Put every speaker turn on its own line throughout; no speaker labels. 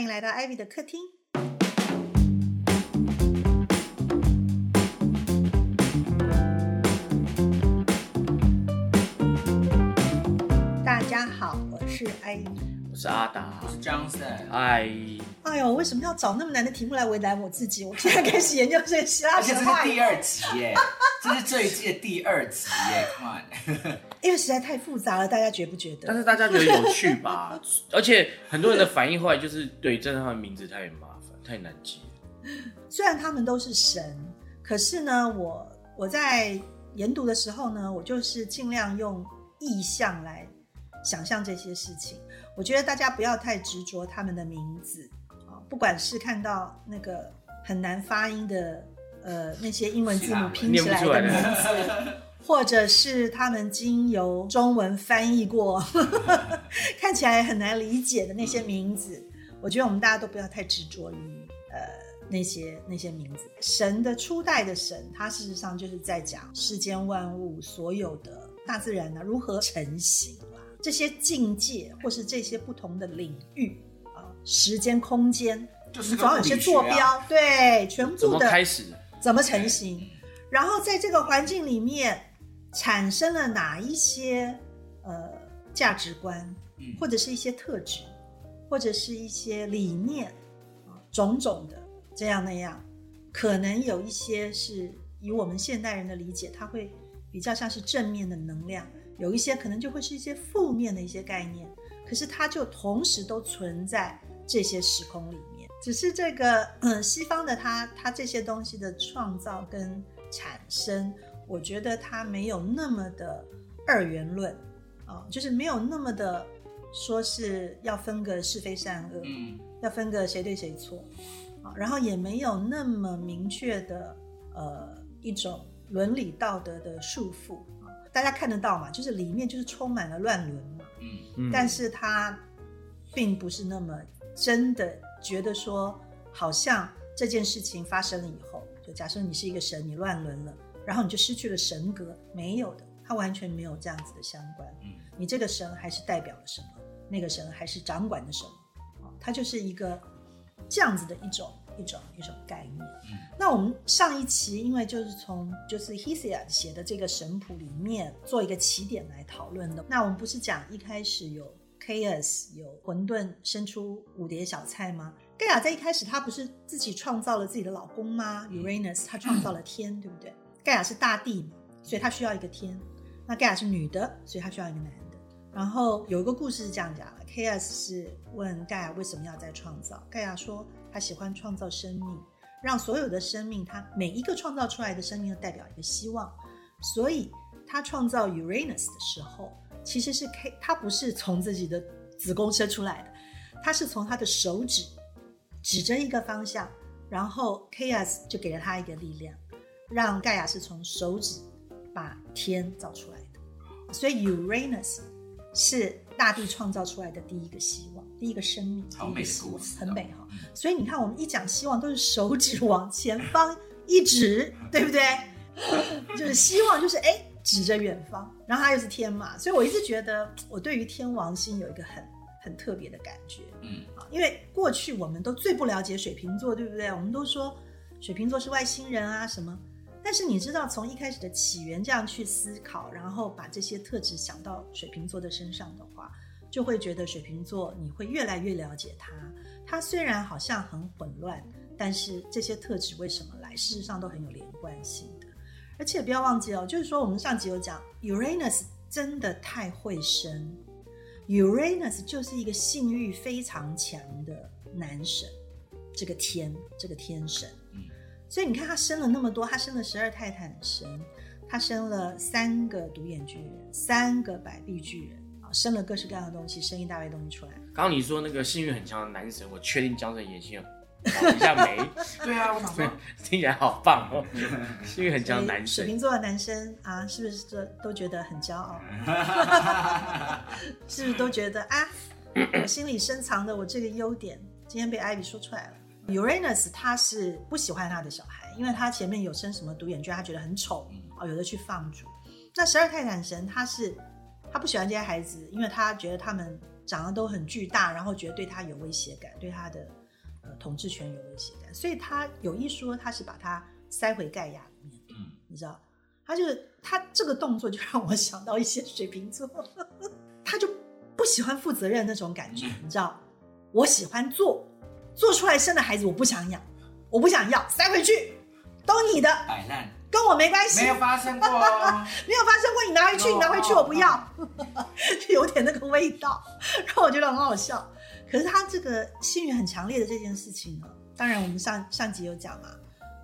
欢迎来到 Ivy 的客厅。大家好，我是 Ivy。
我是阿达，
我是 Johnson。
嗨，
哎呦，为什么要找那么难的题目来为难我自己？我现在开始研究这个希腊
而且这是，第二集耶，这是这一季的第二集耶，Come on！
因为实在太复杂了，大家觉不觉得？
但是大家觉得有趣吧？而且很多人的反应后来就是，对，真的他的名字太麻烦，太难记了。
虽然他们都是神，可是呢，我我在研读的时候呢，我就是尽量用意象来想象这些事情。我觉得大家不要太执着他们的名字啊，不管是看到那个很难发音的呃那些英文字母拼起来的名字，或者是他们经由中文翻译过，看起来很难理解的那些名字，我觉得我们大家都不要太执着于呃那些那些名字。神的初代的神，他事实上就是在讲世间万物所有的大自然呢如何成型啦，这些境界或是这些不同的领域啊，时间空间，
就是
总要有些坐标，对，全
怎么
部的
开始？
怎么成型，然后在这个环境里面产生了哪一些呃价值观，
嗯
或者是一些特质，或者是一些理念啊，种种的这样那样，可能有一些是以我们现代人的理解，它会比较像是正面的能量，有一些可能就会是一些负面的一些概念，可是它就同时都存在这些时空里面。只是这个嗯，西方的它它这些东西的创造跟产生，我觉得它没有那么的二元论啊、就是没有那么的说是要分个是非善恶，
嗯，
要分个谁对谁错啊，然后也没有那么明确的呃一种伦理道德的束缚啊，大家看得到嘛，就是里面就是充满了乱伦嘛，
嗯。
嗯。
但是它并不是那么真的觉得说，好像这件事情发生了以后，就假设你是一个神，你乱伦了，然后你就失去了神格，没有的，它完全没有这样子的相关。
嗯
你这个神还是代表了什么？那个神还是掌管的什么？啊，它就是一个这样子的一种一种一种概念。
嗯
那我们上一期因为就是从就是 Hesiod 写的这个神谱里面做一个起点来讨论的。那我们不是讲一开始有 chaos 有混沌生出五碟小菜吗？盖亚在一开始她不是自己创造了自己的老公吗？Uranus 她创造了天，对不对？盖亚是大地嘛，所以她需要一个天。那盖亚是女的，所以她需要一个男的。然后有一个故事是这样讲的：Chaos 是问盖亚为什么要再创造，盖亚说他喜欢创造生命，让所有的生命，它每一个创造出来的生命都代表一个希望。所以他创造 Uranus 的时候，其实是 K，他不是从自己的子宫生出来的，他是从他的手指指着一个方向，然后 Chaos 就给了他一个力量，让盖亚是从手指把天造出来的。所以 Uranus 是大地创造出来的第一个希望，第一个生命，
好美
很美哈。
嗯
所以你看，我们一讲希望都是手指往前方一指，对不对？就是希望，就是哎指着远方，然后它又是天嘛，所以我一直觉得我对于天王星有一个很很特别的感觉
嗯
啊，因为过去我们都最不了解水瓶座，对不对？我们都说水瓶座是外星人啊什么，但是你知道从一开始的起源这样去思考，然后把这些特质想到水瓶座的身上的话，就会觉得水瓶座你会越来越了解他。他虽然好像很混乱，但是这些特质为什么来，事实上都很有连贯性的。而且不要忘记哦，就是说我们上集有讲，Uranus 真的太会生，Uranus 就是一个性欲非常强的男神，这个天，这个天神。
嗯
所以你看他生了那么多，他生了十二泰坦神，他生了三个独眼巨人，三个百臂巨人啊，生了各式各样的东西，生一大堆东西出来。
刚刚你说那个幸运很强的男神，我确定江正眼睛有挑一下没，
对啊，我想说，
听起来好棒哦。幸运很强的男神，
水瓶座的男生啊，是不是都都觉得很骄傲？是不是都觉得啊，我心里深藏的我这个优点，今天被艾比说出来了。Uranus 他是不喜欢他的小孩，因为他前面有生什么独眼巨，他觉得很丑哦，有的去放逐。那十二泰坦神他是他不喜欢这些孩子，因为他觉得他们长得都很巨大，然后觉得对他有威胁感，对他的呃统治权有威胁感，所以他有一说他是把他塞回盖亚里面，
嗯，
你知道，他就是他这个动作就让我想到一些水瓶座，他就不喜欢负责任那种感觉，
嗯。
你知道，我喜欢做，做出来生的孩子我不想养，我不想要，塞回去，都你的，
摆烂。
跟我没关系，
没有发生过。哦。
没有发生过，你拿回去，
哦
你拿回去，我不要，就有点那个味道，让我觉得很好笑。可是他这个性欲很强烈的这件事情呢，当然我们上上集有讲嘛，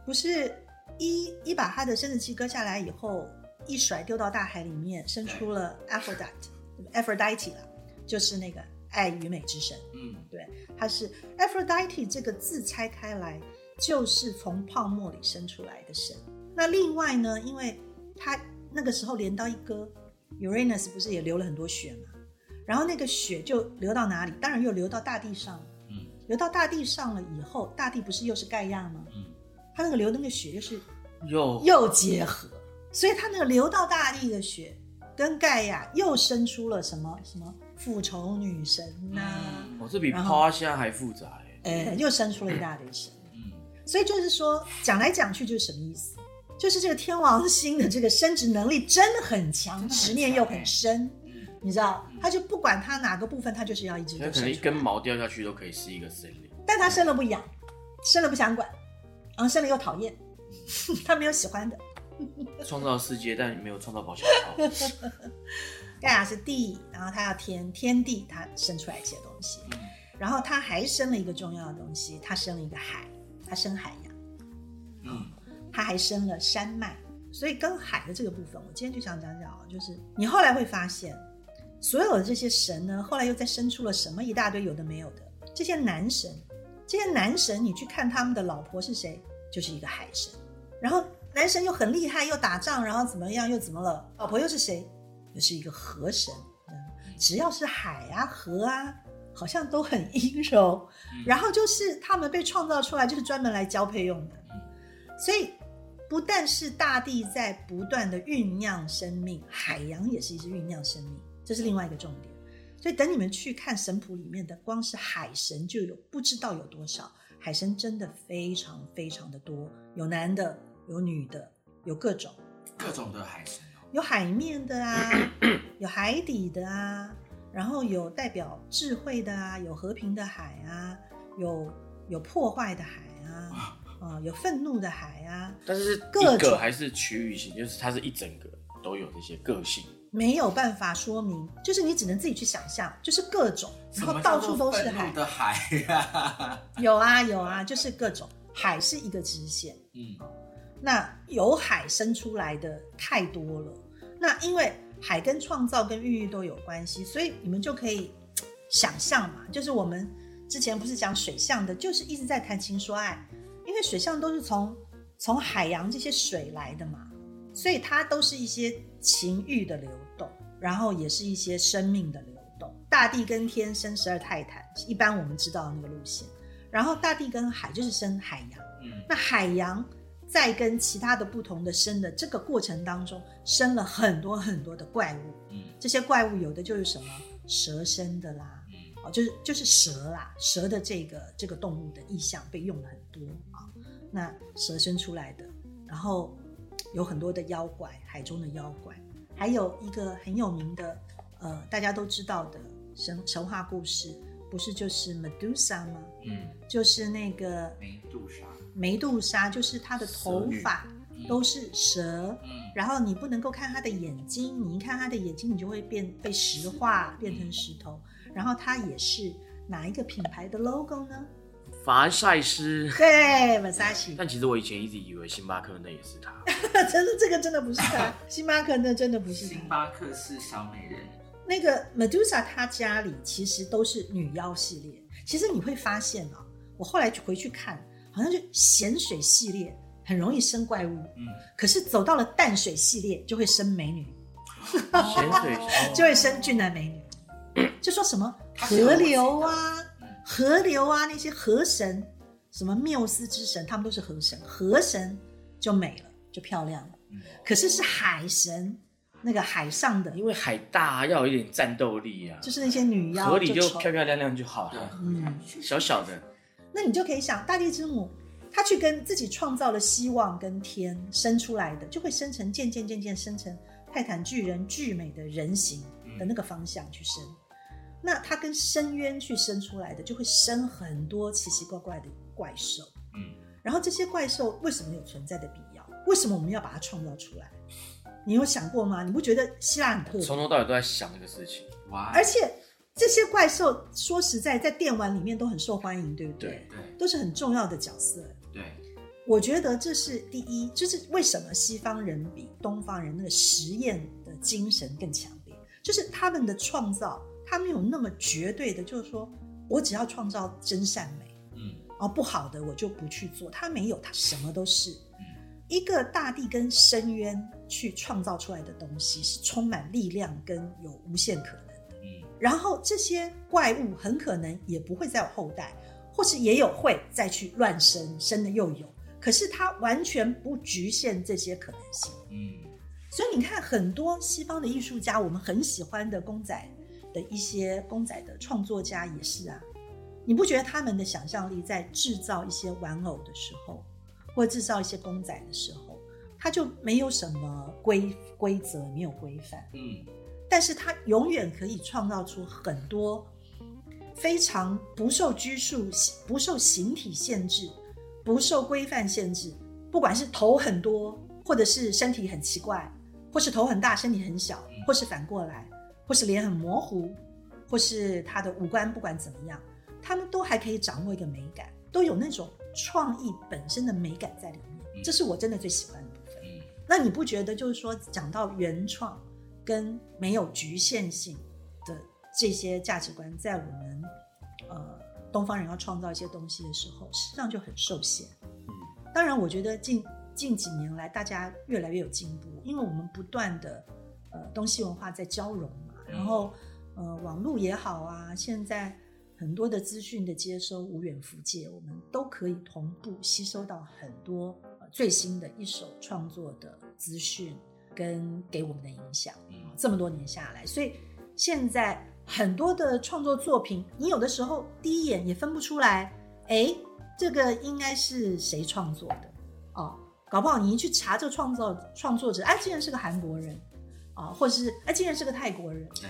不是一一把他的生殖器割下来以后，一甩丢到大海里面，生出了 Aphrodite，Aphrodite 了，就是那个爱与美之神。
嗯，对
它是 Aphrodite 这个字拆开来，就是从泡沫里生出来的神。那另外呢，因为他那个时候镰刀一割，Uranus 不是也流了很多血嘛？然后那个血就流到哪里？当然又流到大地上。
嗯
流到大地上了以后，大地不是又是盖亚吗？
嗯，
它那个流的那个血又是
又
又结合，所以他那个流到大地的血跟盖亚又生出了什么什么复仇女神呐、
嗯
哦，这比趴下还复杂哎。
呃，又生出了一大堆神。
嗯，
所以就是说，讲来讲去就是什么意思？就是这个天王星的这个生殖能力真的很强，执念又很深，
嗯
你知道，他就不管他哪个部分，他就是要一直
它
都生出来
可能一根，毛掉下去都可以是一个森林。
但他生了不养，生了不想管，然后生了又讨厌，他没有喜欢的。
创造世界，但没有创造保险套。
盖亚是地，然后他要天，天地他生出来一些东西，
嗯。
然后他还生了一个重要的东西，他生了一个海，他生海洋。
嗯。
它还生了山脉，所以跟海的这个部分，我今天就想讲讲啊，就是你后来会发现，所有的这些神呢，后来又再生出了什么一大堆有的没有的这些男神，这些男神你去看他们的老婆是谁，就是一个海神，然后男神又很厉害，又打仗，然后怎么样又怎么了，老婆又是谁，又是一个河神，嗯只要是海啊河啊。好像都很阴柔，然后就是他们被创造出来，就是专门来交配用的。所以不但是大地在不断的酝酿生命，海洋也是一直酝酿生命，这是另外一个重点。所以等你们去看神谱里面的，光是海神就有不知道有多少，海神真的非常非常的多，有男的，有女的，有各种，
各种的海神哦。
有海面的啊，有海底的啊，然后有代表智慧的啊，有和平的海啊，有有破坏的海啊，啊、有愤怒的海啊，
但是
各
个还是区域性，就是它是一整个都有这些个性。
没有办法说明，就是你只能自己去想象，就是各种，然后到处都是海，
的海呀？
有啊有啊，就是各种海是一个支线，
嗯
那由海生出来的太多了。那因为海跟创造跟孕育都有关系，所以你们就可以想象嘛，就是我们之前不是讲水象的，就是一直在谈情说爱，因为水象都是从从海洋这些水来的嘛，所以它都是一些情欲的流动，然后也是一些生命的流动。大地跟天生十二泰坦，一般我们知道的那个路线，然后大地跟海就是生海洋。
嗯
那海洋在跟其他的不同的生的这个过程当中，生了很多很多的怪物。
嗯
这些怪物有的就是什么蛇生的啦，
嗯
哦，就是就是蛇啦，蛇的这个这个动物的意象被用了很多啊。那蛇生出来的，然后有很多的妖怪，海中的妖怪，还有一个很有名的，呃，大家都知道的神神话故事，不是就是 Medusa 吗？
嗯，
就是那个
梅杜莎。
梅杜莎，就是她的头发
嗯
都是蛇，
嗯
然后你不能够看她的眼睛，你一看她的眼睛，你就会变被石化，变成石头。然后它也是哪一个品牌的 logo 呢？
凡赛斯。
对，Versace。
但其实我以前一直以为星巴克那也是他。
真的，这个真的不是他，星巴克那真的不是
星。巴克是小美人。
那个 Medusa 她家里其实都是女妖系列。其实你会发现啊，我后来回去看，好像就咸水系列很容易生怪物，
嗯，
可是走到了淡水系列就会生美女，
咸水哦
就会生俊男美女。就说什么河流啊
嗯，
河流啊，那些河神，什么缪斯之神，他们都是河神，河神就美了，就漂亮了。
嗯。
可是是海神，那个海上的，
因为海大要有一点战斗力啊，
就是那些女妖
河里就漂漂亮亮就好了，
嗯，
小小的，
那你就可以想，大地之母，她去跟自己创造了希望跟天生出来的，就会生成渐渐渐渐生成泰坦巨人巨美的人形的那个方向去生。那它跟深渊去生出来的，就会生很多奇奇怪怪的怪兽。
嗯，
然后这些怪兽为什么有存在的必要？为什么我们要把它创造出来？你有想过吗？你不觉得希腊很特别？
从头到尾都在想这个事情。
哇，
而且这些怪兽说实在，在电玩里面都很受欢迎，对不对？
对
对
都是很重要的角色。
对，
我觉得这是第一，就是为什么西方人比东方人那个实验的精神更强烈，就是他们的创造，他没有那么绝对的，就是说我只要创造真善美，
嗯
哦，不好的我就不去做，他没有，他什么都是。
嗯
一个大地跟深渊去创造出来的东西，是充满力量跟有无限可能然后这些怪物很可能也不会再有后代，或是也有会再去乱生，生的又有。可是它完全不局限这些可能性。
嗯
所以你看，很多西方的艺术家，我们很喜欢的公仔的一些公仔的创作家也是啊。你不觉得他们的想象力在制造一些玩偶的时候，或制造一些公仔的时候，他就没有什么规规则，没有规范。
嗯
但是它永远可以创造出很多非常不受拘束、不受形体限制、不受规范限制，不管是头很多，或者是身体很奇怪，或是头很大身体很小，或是反过来，或是脸很模糊，或是他的五官不管怎么样，他们都还可以掌握一个美感，都有那种创意本身的美感在里面，这是我真的最喜欢的部分。
嗯。
那你不觉得就是说讲到原创跟没有局限性的这些价值观，在我们呃东方人要创造一些东西的时候，实际上就很受限。
嗯，
当然，我觉得近近几年来，大家越来越有进步，因为我们不断的呃东西文化在交融嘛，然后呃网络也好啊，现在很多的资讯的接收无远弗届，我们都可以同步吸收到很多、呃、最新的一手创作的资讯跟给我们的影响。
嗯
这么多年下来，所以现在很多的创作作品，你有的时候第一眼也分不出来，哎，这个应该是谁创作的哦？搞不好你一去查这个创造创作者，哎，竟然是个韩国人啊，或者是哎，竟然是个泰国人，
对，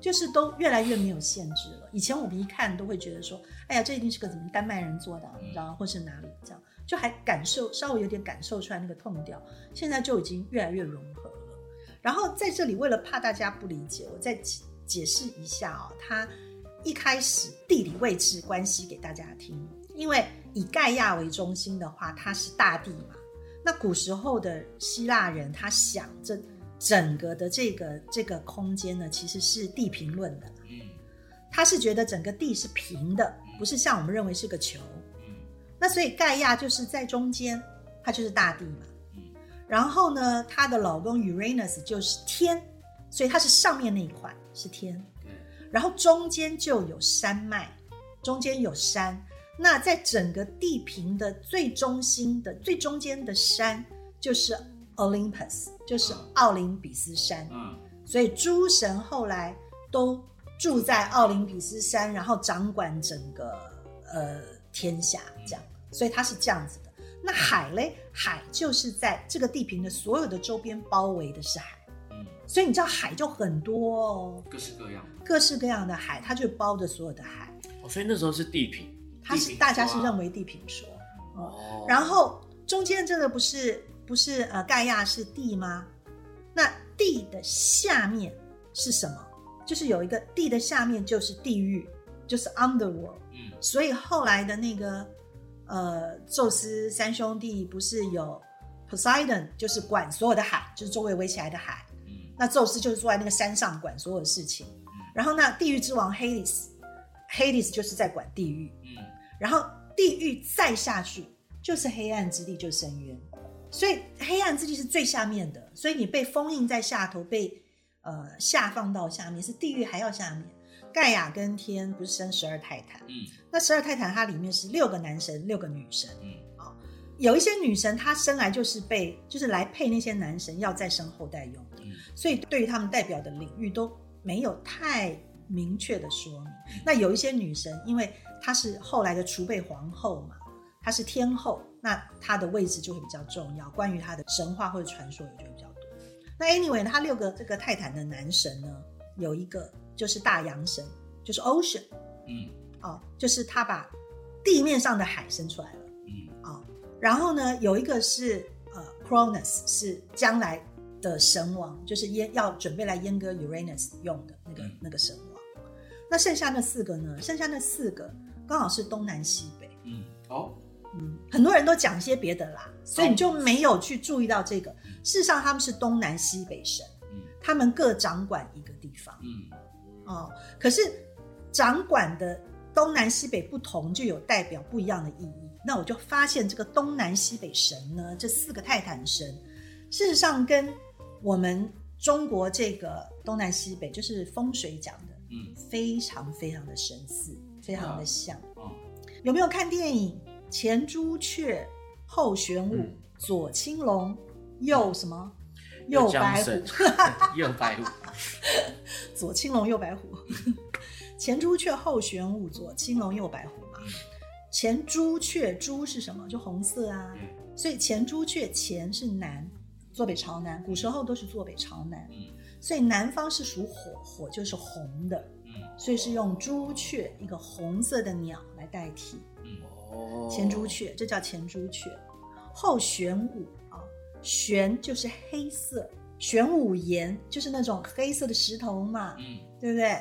就是都越来越没有限制了。以前我们一看都会觉得说，哎呀，这一定是个怎么丹麦人做的啊，你知道？或是哪里这样，就还感受稍微有点感受出来那个痛调。现在就已经越来越融合了。然后在这里，为了怕大家不理解，我再解解释一下哦，它一开始地理位置关系给大家听，因为以盖亚为中心的话，它是大地嘛。那古时候的希腊人，他想这整个的这个这个空间呢，其实是地平论的。
嗯
他是觉得整个地是平的，不是像我们认为是个球。
嗯
那所以盖亚就是在中间，它就是大地嘛。
嗯
然后呢，她的老公 Uranus 就是天，所以它是上面那一块是天，
对，
然后中间就有山脉，中间有山。那在整个地平的最中心的最中间的山就是 Olympus，就是奥林匹斯山。
嗯
所以诸神后来都住在奥林匹斯山，然后掌管整个呃天下，这样。所以它是这样子的。那海嘞，海就是在这个地平的所有的周边包围的是海，
嗯，
所以你知道海就很多哦，
各式各样，
各式各样的海，它就包着所有的海。
哦所以那时候是地平
它是大家是认为地平说，
哦
然后中间这个不是不是呃盖亚是地吗？那地的下面是什么？就是有一个地的下面就是地狱，就是 underworld。
嗯
所以后来的那个呃宙斯三兄弟不是有 Poseidon，就是管所有的海，就是周围围起来的海。
嗯
那宙斯就是坐在那个山上管所有的事情。然后那地狱之王 Hades，Hades 就是在管地狱。
嗯
然后地狱再下去就是黑暗之地，就是深渊。所以黑暗之地是最下面的，所以你被封印在下头，被呃下放到下面，是地狱还要下面。盖亚跟天不是生十二泰坦，
嗯
那十二泰坦它里面是六个男神，六个女神。
嗯
有一些女神她生来就是被就是来配那些男神要再生后代用的，
嗯
所以对于他们代表的领域都没有太明确的说明。
嗯
那有一些女神，因为她是后来的储备皇后嘛，她是天后，那她的位置就会比较重要，关于她的神话或者传说也就会比较多。那 anyway，她六个这个泰坦的男神呢，有一个就是大洋神，就是 Ocean
嗯
哦，就是他把地面上的海生出来了。
嗯
哦、然后呢，有一个是呃 Cronus，是将来的神王，就是阉要准备来阉割 Uranus 用的那个、
嗯
那个神王。那剩下那四个呢？剩下那四个刚好是东南西北。
嗯，哦，
嗯，很多人都讲一些别的啦，所以你就没有去注意到这个。事实上，他们是东南西北神，
嗯
他们各掌管一个地方。
嗯
哦，可是掌管的东南西北不同，就有代表不一样的意义。那我就发现这个东南西北神呢，这四个泰坦神，事实上跟我们中国这个东南西北，就是风水讲的，
嗯
非常非常的神似，非常的像。
哦，
有没有看电影？前朱雀，后玄武，
嗯
左青龙，右什么？右 白虎。
右白虎，
左青龙，右白虎。前朱雀，后玄武，左青龙，右白虎嘛。前朱雀，朱是什么？就红色啊。
嗯
所以前朱雀前是南，坐北朝南，古时候都是坐北朝南。
嗯
所以南方是属火，火就是红的，
嗯
所以是用朱雀一个红色的鸟来代替。
嗯
哦，
前朱雀，这叫前朱雀。后玄武啊，玄就是黑色，玄武岩就是那种黑色的石头嘛，
嗯
对不对？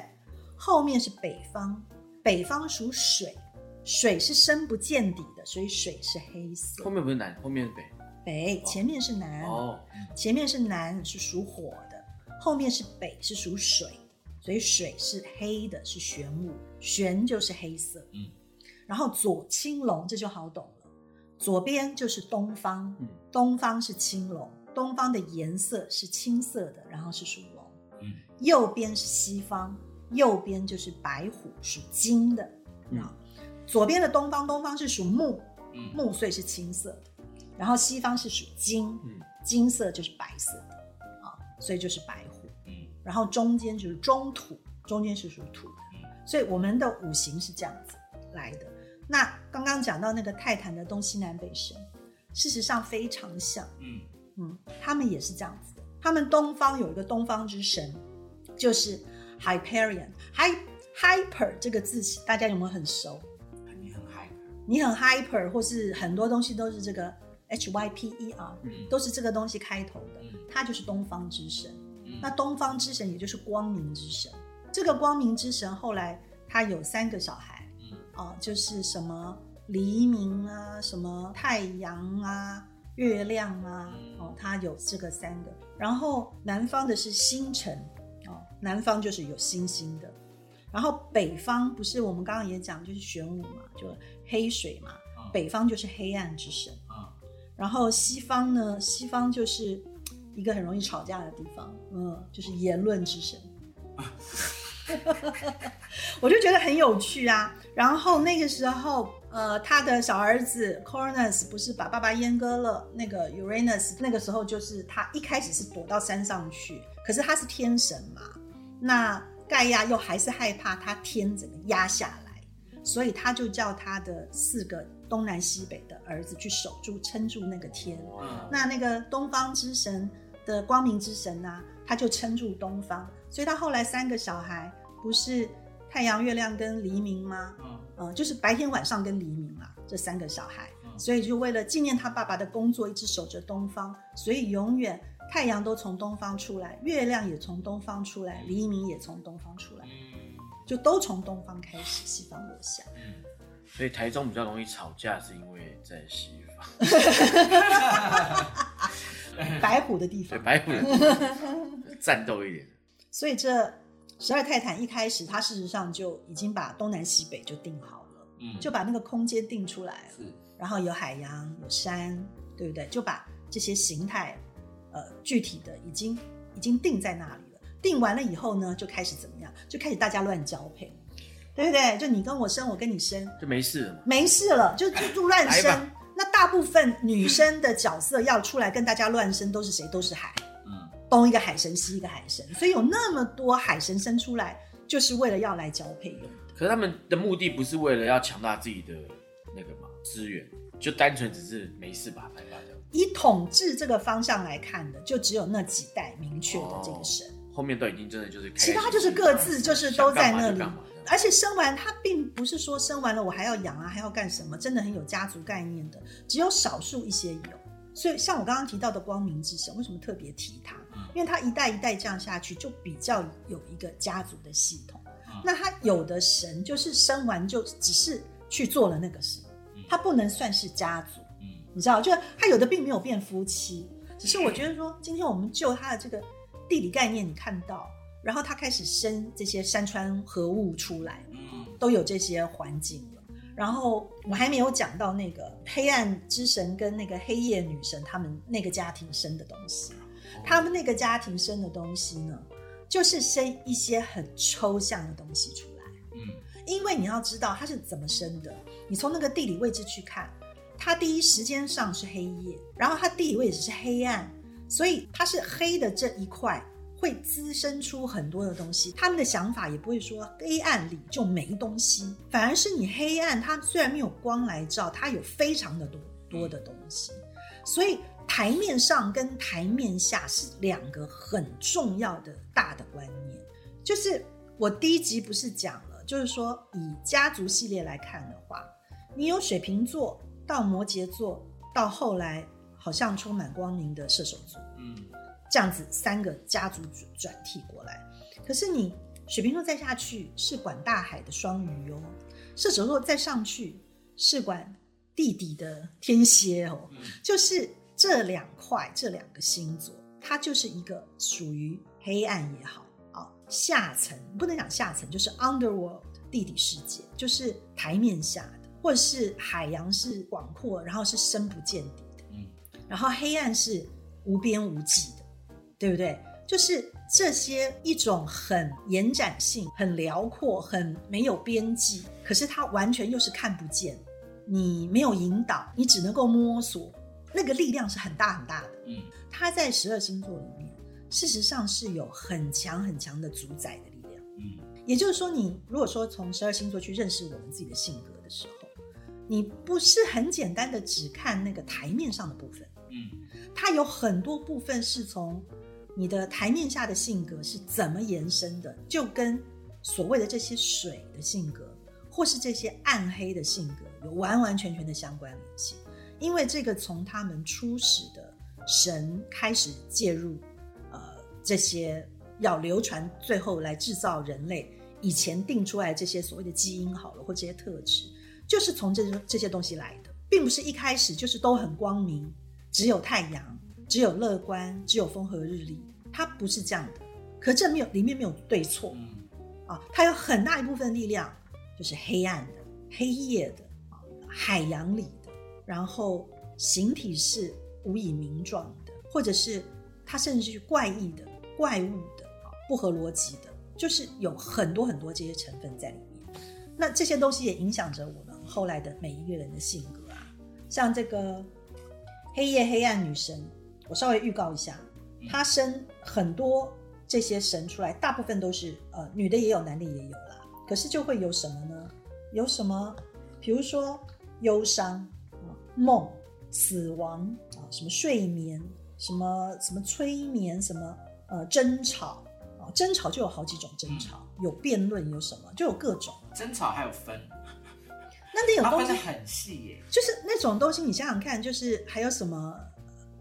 后面是北方，北方属水，水是深不见底的，所以水是黑色
后。面不是南，后面是北。
北前面是南，
哦，
前面是南是属火的，后面是北是属水，所以水是黑的，是玄武，玄就是黑色。
嗯，
然后左青龙这就好懂了，左边就是东方，
嗯
东方是青龙，东方的颜色是青色的，然后是属龙。
嗯。
右边是西方，右边就是白虎，属金的。左边的东方，东方是属木，
嗯。
木所以是青色。的，然后西方是属金，
嗯。
金色就是白色。的啊，所以就是白虎。
嗯。
然后中间就是中土，中间是属土。的，所以我们的五行是这样子来的。那刚刚讲到那个泰坦的东西南北神，事实上非常像，
嗯
嗯，他们也是这样子的。他们东方有一个东方之神，就是 Hyperion。Hy Hyper 这个字大家有没有很熟？
你很 hyper，，
你很 hyper，或是很多东西都是这个 H Y P E R，
嗯
都是这个东西开头的
嗯，
它就是东方之神。
嗯
那东方之神也就是光明之神。这个光明之神后来他有三个小孩，
嗯
哦、就是什么黎明啊，什么太阳啊，月亮啊，哦，它有这个三个。然后南方的是星辰，哦，南方就是有星星的。然后北方不是我们刚刚也讲，就是玄武嘛，就黑水嘛，
嗯
北方就是黑暗之神。
啊
然后西方呢，西方就是一个很容易吵架的地方，嗯，就是言论之神。我就觉得很有趣啊。然后那个时候，呃，他的小儿子 Cronus 不是把爸爸阉割了，那个 Uranus 那个时候就是他一开始是躲到山上去，可是他是天神嘛，那盖亚又还是害怕他天整个压下来，所以他就叫他的四个东南西北的儿子去守住、撑住那个天。
嗯
那那个东方之神的光明之神呢、他就撑住东方，所以他后来三个小孩不是太阳、月亮跟黎明吗？
嗯
呃，就是白天、晚上跟黎明啦，这三个小孩，
嗯
所以就为了纪念他爸爸的工作，一直守着东方，所以永远太阳都从东方出来，月亮也从东方出来，黎明也从东方出来，
嗯
就都从东方开始，西方落下。
嗯
所以台中比较容易吵架，是因为在西方，
白虎的地
对
方，
白虎的地方 战斗一点。
所以这十二泰坦一开始，他事实上就已经把东南西北就定好了，
嗯
就把那个空间定出来了。
是
然后有海洋，有山，对不对？就把这些形态，呃，具体的已经已经定在那里了。定完了以后呢，就开始怎么样？就开始大家乱交配，对不对？就你跟我生，我跟你生，
就没事了嘛。
没事了，就就就乱生，那大部分女生的角色要出来跟大家乱生，都是谁？都是海，
嗯，
东一个海神，西一个海神，所以有那么多海神生出来，就是为了要来交配用的。
可是他们的目的不是为了要强大自己的那个嘛资源，就单纯只是没事把它拍发掉。
以统治这个方向来看的，就只有那几代明确的这个神，
后面都已经真的就是
其他就是各自就是都在那里而且生完他并不是说生完了我还要养啊，还要干什么，真的很有家族概念的，只有少数一些有。所以像我刚刚提到的光明之神，为什么特别提他？因为他一代一代这样下去，就比较有一个家族的系统。
嗯
那他有的神就是生完就只是去做了那个事，他不能算是家族。
嗯
你知道，就他有的并没有变夫妻，只是我觉得说，今天我们就他的这个地理概念，你看到，然后他开始生这些山川河物出来，
嗯
都有这些环境了。然后我还没有讲到那个黑暗之神跟那个黑夜女神他们那个家庭生的东西，他们那个家庭生的东西呢，就是生一些很抽象的东西出来。
嗯
因为你要知道它是怎么生的，你从那个地理位置去看，它第一时间上是黑夜，然后它地理位置是黑暗，所以它是黑的这一块会滋生出很多的东西。他们的想法也不会说黑暗里就没东西，反而是你黑暗，它虽然没有光来照，它有非常的多多的东西，所以。台面上跟台面下是两个很重要的大的观念，就是我第一集不是讲了，就是说以家族系列来看的话，你有水瓶座到摩羯座，到后来好像充满光明的射手座，
嗯
这样子三个家族转转替过来。可是你水瓶座再下去是管大海的双鱼哦，射手座再上去是管地底的天蝎哦，就是这两块这两个星座，它就是一个属于黑暗也好啊，下层不能讲下层，就是 underworld 地底世界，就是台面下的，或者是海洋是广阔，然后是深不见底的，
嗯
然后黑暗是无边无际的，对不对？就是这些一种很延展性、很辽阔、很没有边际，可是它完全又是看不见，你没有引导，你只能够摸索，那个力量是很大很大的。
嗯
它在十二星座里面，事实上是有很强很强的主宰的力量。
嗯
也就是说，你如果说从十二星座去认识我们自己的性格的时候，你不是很简单的只看那个台面上的部分，
嗯
它有很多部分是从你的台面下的性格是怎么延伸的，就跟所谓的这些水的性格，或是这些暗黑的性格有完完全全的相关联性。因为这个从他们初始的神开始介入，呃，这些要流传，最后来制造人类以前定出来这些所谓的基因好了，或这些特质，就是从这这些东西来的，并不是一开始就是都很光明，只有太阳，只有乐观，只有风和日丽，它不是这样的。可这没有里面没有对错
嗯
啊，它有很大一部分力量就是黑暗的、黑夜的啊，海洋里的，然后形体是无以名状的，或者是它甚至是怪异的、怪物的啊，不合逻辑的，就是有很多很多这些成分在里面。那这些东西也影响着我们后来的每一个人的性格啊，像这个黑夜黑暗女神，我稍微预告一下，她生很多这些神出来，大部分都是呃女的也有，男的也有啦。可是就会有什么呢？有什么？比如说忧伤啊、梦、死亡啊、什么睡眠、什么什么催眠、什么呃争吵啊，争吵就有好几种争吵，有辩论，有什么就有各种。
争吵还有分，
那那种东西
很细耶。
就是那种东西，你想想看，就是还有什么，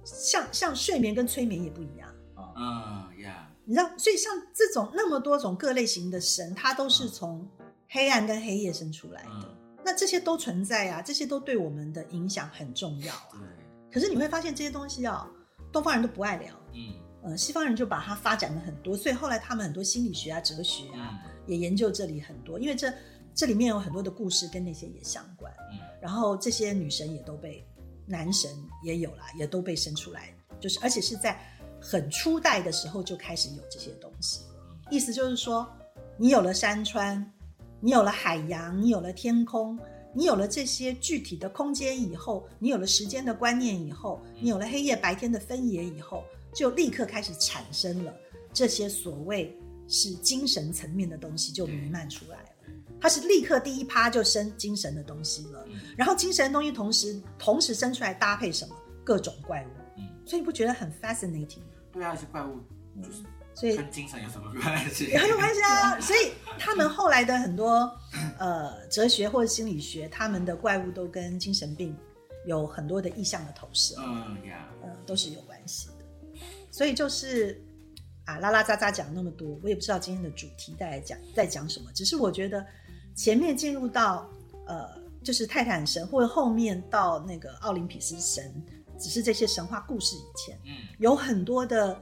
像像睡眠跟催眠也不一样。啊、
嗯。呀，
你知道，所以像这种那么多种各类型的神，它都是从黑暗跟黑夜生出来的。
嗯
那这些都存在啊，这些都对我们的影响很重要啊。
对，
可是你会发现这些东西啊，东方人都不爱聊，
嗯
呃，西方人就把它发展了很多，所以后来他们很多心理学啊、哲学啊，
嗯
也研究这里很多，因为这这里面有很多的故事跟那些也相关。
嗯
然后这些女神也都被男神也有啦，也都被生出来，就是而且是在很初代的时候就开始有这些东西了。意思就是说，你有了山川，你有了海洋，你有了天空，你有了这些具体的空间以后，你有了时间的观念以后，你有了黑夜白天的分野以后，就立刻开始产生了这些所谓是精神层面的东西就弥漫出来了。它是立刻第一趴就生精神的东西了，然后精神的东西同时同时生出来搭配什么各种怪物，
嗯
所以你不觉得很 fascinating 吗？
对啊，是怪物就是
所以
跟精神有什么关系？
也 很有关系啊。所以他们后来的很多呃哲学或者心理学，他们的怪物都跟精神病有很多的意向的投射，
嗯呀，
呃，都是有关系的。所以就是啊，拉拉杂杂讲那么多，我也不知道今天的主题在讲在讲什么，只是我觉得前面进入到呃，就是泰坦神，或者后面到那个奥林匹斯神，只是这些神话故事以前，
嗯
有很多的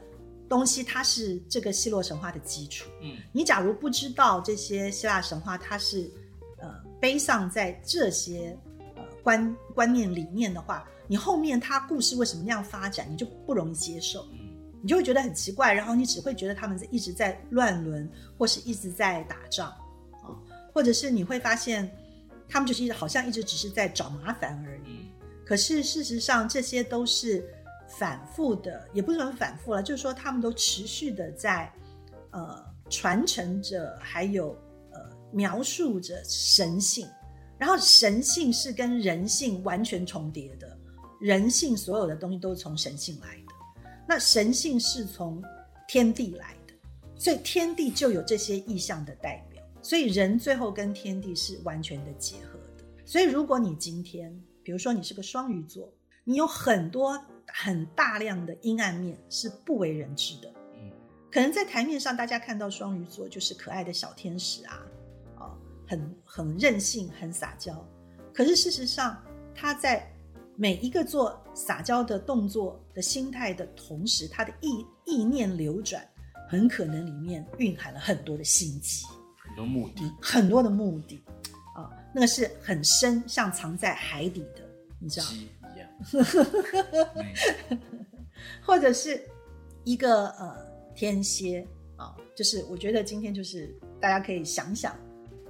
东西，它是这个希洛神话的基础。
嗯
你假如不知道这些希腊神话，它是呃背上在这些呃观观念里面的话，你后面它故事为什么那样发展，你就不容易接受，
嗯
你就会觉得很奇怪，然后你只会觉得他们在一直在乱伦，或是一直在打仗啊、或者是你会发现他们就是一直好像一直只是在找麻烦而已。
嗯
可是事实上，这些都是反复的，也不是说反复了，就是说他们都持续的在呃传承着，还有呃描述着神性。然后神性是跟人性完全重叠的，人性所有的东西都是从神性来的，那神性是从天地来的，所以天地就有这些意象的代表，所以人最后跟天地是完全的结合的。所以如果你今天，比如说你是个双鱼座，你有很多很大量的阴暗面是不为人知的，
嗯。
可能在台面上大家看到双鱼座就是可爱的小天使啊，哦，很很任性，很撒娇。可是事实上，他在每一个做撒娇的动作的心态的同时，他的意意念流转，很可能里面蕴含了很多的心机，
很多目的。
很多的目的。啊，那个是很深，像藏在海底的，你知道 或者是一个呃天蝎啊，就是我觉得今天就是大家可以想想，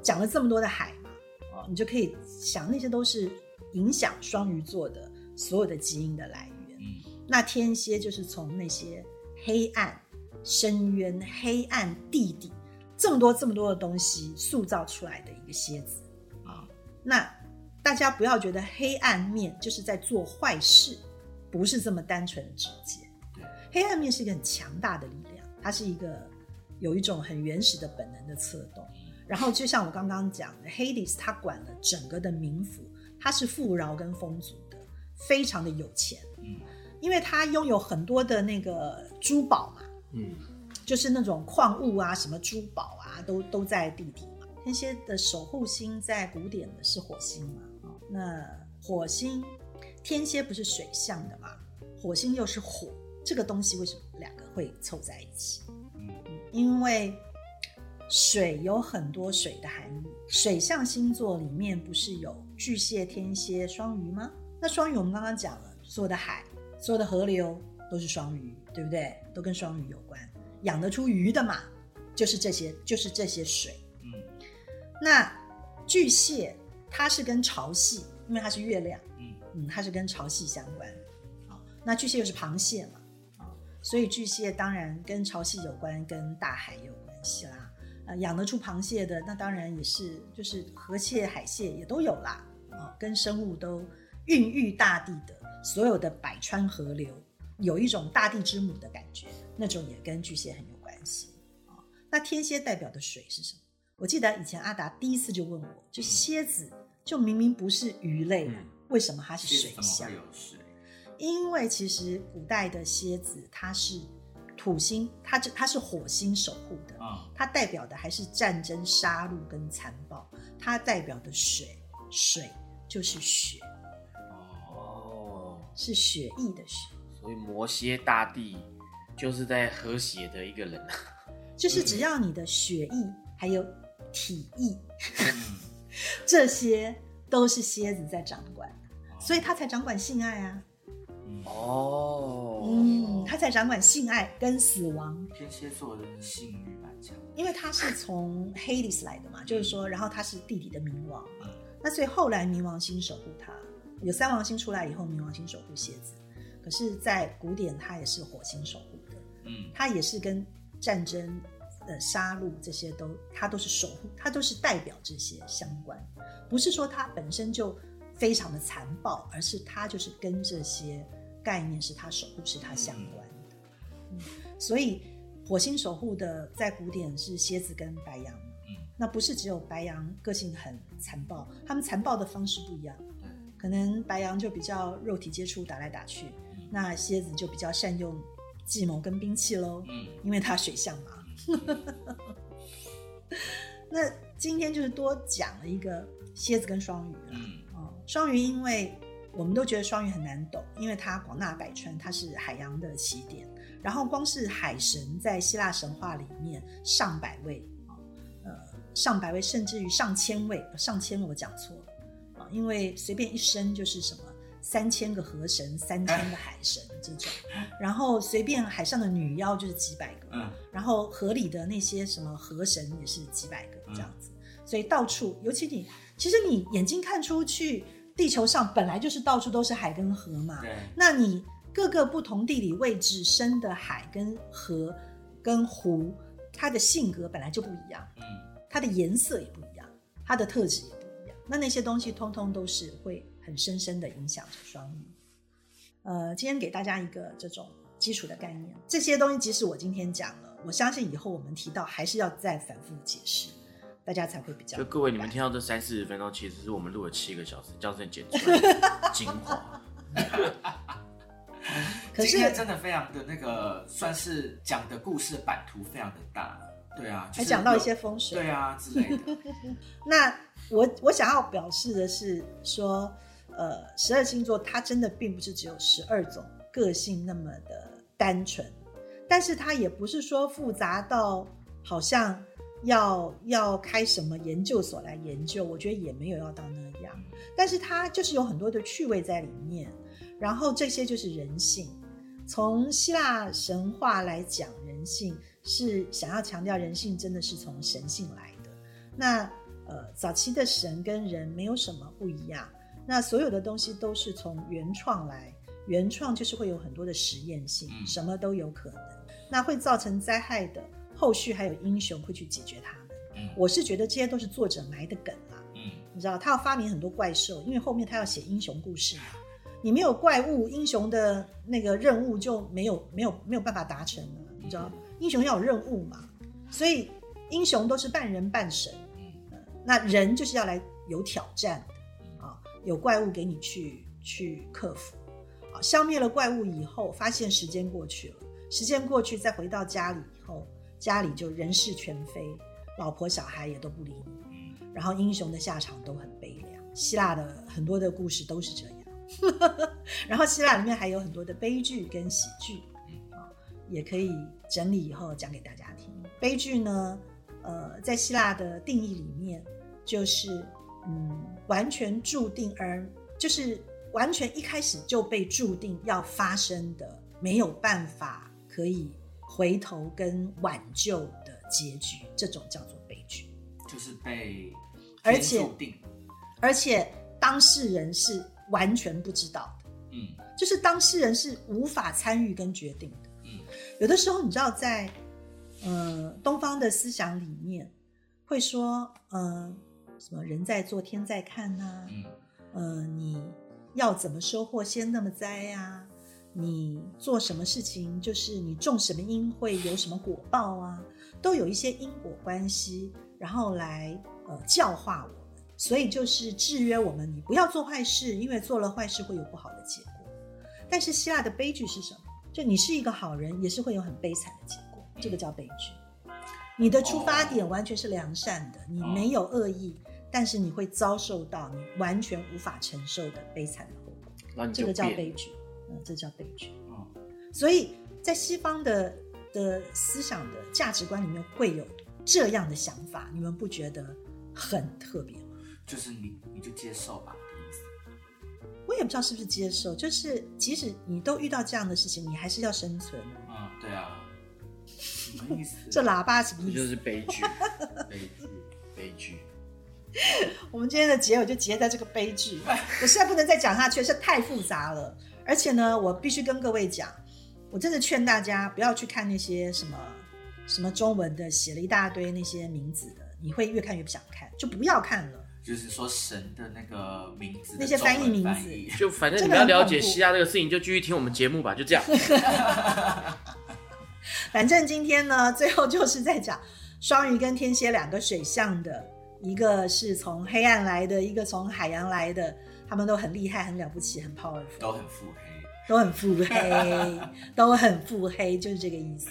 讲了这么多的海嘛，哦，你就可以想那些都是影响双鱼座的所有的基因的来源。
嗯
那天蝎就是从那些黑暗、深渊、黑暗地底这么多这么多的东西塑造出来的一个蝎子啊。那大家不要觉得黑暗面就是在做坏事，不是这么单纯直接。黑暗面是一个很强大的力量，它是一个有一种很原始的本能的策动。然后就像我刚刚讲的，Hades 他管了整个的冥府，他是富饶跟丰足的，非常的有钱。
嗯
因为他拥有很多的那个珠宝嘛，
嗯，
就是那种矿物啊，什么珠宝啊，都都在地底嘛。天蝎的守护星在古典的是火星嘛，哦，那火星天蝎不是水象的嘛，火星又是火，这个东西为什么两个会凑在一起？
嗯
因为水有很多水的含义，水象星座里面不是有巨蟹、天蝎、双鱼吗？那双鱼我们刚刚讲了，所有的海、所有的河流都是双鱼，对不对？都跟双鱼有关，养得出鱼的嘛，就是这些，就是这些水。
嗯
那巨蟹它是跟潮汐，因为它是月亮，
嗯
嗯，它是跟潮汐相关。好，那巨蟹又是螃蟹嘛，啊，所以巨蟹当然跟潮汐有关，跟大海也有关系啦。呃，养得出螃蟹的，那当然也是就是河蟹、海蟹也都有啦。啊，跟生物都孕育大地的所有的百川河流，有一种大地之母的感觉，那种也跟巨蟹很有关系。啊，那天蝎代表的水是什么？我记得以前阿达第一次就问我，就蝎子就明明不是鱼类，
嗯。
为什么它是水象？因为其实古代的蝎子它是土星，它这它是火星守护的，
嗯。
它代表的还是战争、杀戮跟残暴，它代表的水，水就是血，
哦。
哦，
是血液的血，
所以魔蝎大帝就是在喝血的一个人。
就是只要你的血液还有体液，
嗯
这些都是蝎子在掌管，
哦。
所以他才掌管性爱啊，
嗯。
哦，
嗯，他才掌管性爱跟死亡，
天蝎座的性欲蛮强，
因为他是从 Hades 来的嘛，就是说，然后他是地底的冥王嘛，那所以后来冥王星守护他，有三王星出来以后，冥王星守护蝎子。可是，在古典，他也是火星守护的，
嗯。
他也是跟战争、呃杀戮这些都，它都是守护，它都是代表这些相关。不是说它本身就非常的残暴，而是它就是跟这些概念是它守护，是它相关的。嗯，所以火星守护的在古典是蝎子跟白羊。
嗯，
那不是只有白羊个性很残暴，他们残暴的方式不一样。
对，
可能白羊就比较肉体接触，打来打去；
嗯
那蝎子就比较善用计谋跟兵器喽，
嗯
因为它水象嘛。那今天就是多讲了一个蝎子跟双鱼啦。
嗯
哦，双鱼因为我们都觉得双鱼很难懂，因为它广纳百川，它是海洋的起点。然后光是海神在希腊神话里面上百位啊、呃，上百位甚至于上千位，呃上千位我讲错了啊，因为随便一生就是什么三千个河神、三千个海神这种，然后随便海上的女妖就是几百个，
嗯。
然后河里的那些什么河神也是几百个这样子，所以到处，尤其你其实你眼睛看出去，地球上本来就是到处都是海跟河嘛，
对，
那你各个不同地理位置生的海跟河跟湖，它的性格本来就不一样，
嗯。
它的颜色也不一样，它的特质也不一样。那那些东西通通都是会很深深的影响着双鱼。呃，今天给大家一个这种基础的概念，这些东西即使我今天讲了，我相信以后我们提到还是要再反复解释，大家才会比较
就各位，你们听到这三四十分钟，其实是我们录了七个小时，这样子剪出来的 精华。
可是
今天真的非常的那个，算是讲的故事版图非常的大，对啊，就是
还讲到一些风水，
对啊之类的，
那我我想要表示的是说，呃，十二星座它真的并不是只有十二种个性那么的单纯，但是它也不是说复杂到好像要要开什么研究所来研究，我觉得也没有要到那样，但是它就是有很多的趣味在里面，然后这些就是人性。从希腊神话来讲，人性是想要强调人性真的是从神性来的。那呃，早期的神跟人没有什么不一样，那所有的东西都是从原创来，原创就是会有很多的实验性，
嗯
什么都有可能。那会造成灾害的后续还有英雄会去解决他们。
嗯
我是觉得这些都是作者埋的梗啦。
嗯
你知道，他要发明很多怪兽，因为后面他要写英雄故事嘛。你没有怪物，英雄的那个任务就没有没有没有办法达成了。你知道，英雄要有任务嘛，所以英雄都是半人半神。
嗯
那人就是要来有挑战有怪物给你去去克服好。消灭了怪物以后，发现时间过去了，时间过去再回到家里以后，家里就人事全非，老婆小孩也都不理你。然后英雄的下场都很悲凉。希腊的很多的故事都是这样，然后希腊里面还有很多的悲剧跟喜剧，啊，也可以整理以后讲给大家听。悲剧呢，呃，在希腊的定义里面，就是嗯，完全注定而就是完全一开始就被注定要发生的，没有办法可以回头跟挽救的结局，这种叫做悲剧。
就是被
而且
注定，
而且当事人是完全不知道的，
嗯。
就是当事人是无法参与跟决定的。
嗯。
有的时候，你知道在，呃东方的思想里面会说，呃什么人在做天在看呐、
嗯
呃你要怎么收获先那么栽呀、你做什么事情就是你种什么因会有什么果报啊，都有一些因果关系，然后来呃教化我们，所以就是制约我们，你不要做坏事，因为做了坏事会有不好的结果。但是希腊的悲剧是什么？就你是一个好人，也是会有很悲惨的结果，这个叫悲剧。你的出发点完全是良善的，你没有恶意，但是你会遭受到你完全无法承受的悲惨的后果，这个叫悲剧。嗯，这叫悲剧。
哦
所以在西方的的思想的价值观里面会有这样的想法，你们不觉得很特别吗？
就是你你就接受吧。
我也不知道是不是接受，就是即使你都遇到这样的事情，你还是要生存。
嗯，对啊，什么意思？
这喇叭什么意思？
是，悲剧，悲剧。
我们今天的结尾就结在这个悲剧，我实在不能再讲下去，是太复杂了。而且呢，我必须跟各位讲，我真的劝大家不要去看那些什么什么中文的写了一大堆那些名字的，你会越看越不想看，就不要看了。
就是说神的那个名字
那些翻译名字
就反正你要了解
恐怖
希腊这个事情，就继续听我们节目吧，就这样。
反正今天呢，最后就是在讲双鱼跟天蝎两个水象的，一个是从黑暗来的，一个从海洋来的，他们都很厉害、很了不起、很 powerful，
都很腹黑。
都很腹黑，都很腹黑，就是这个意思。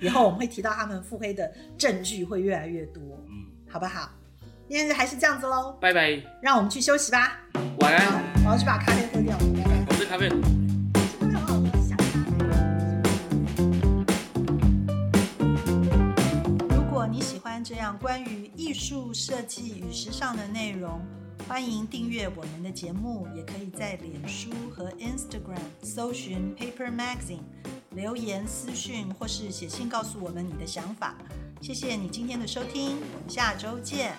以后我们会提到他们腹黑的证据会越来越多，
嗯，
好不好？今天还是这样子喽，
拜拜，
让我们去休息吧。
晚安。
我要去把咖啡喝掉。拜拜
我是咖啡。
你喜欢这样关于艺术设计与时尚的内容，欢迎订阅我们的节目，也可以在脸书和 Instagram 搜寻 Paper Magazine，留言私讯或是写信告诉我们你的想法。谢谢你今天的收听，我们下周见。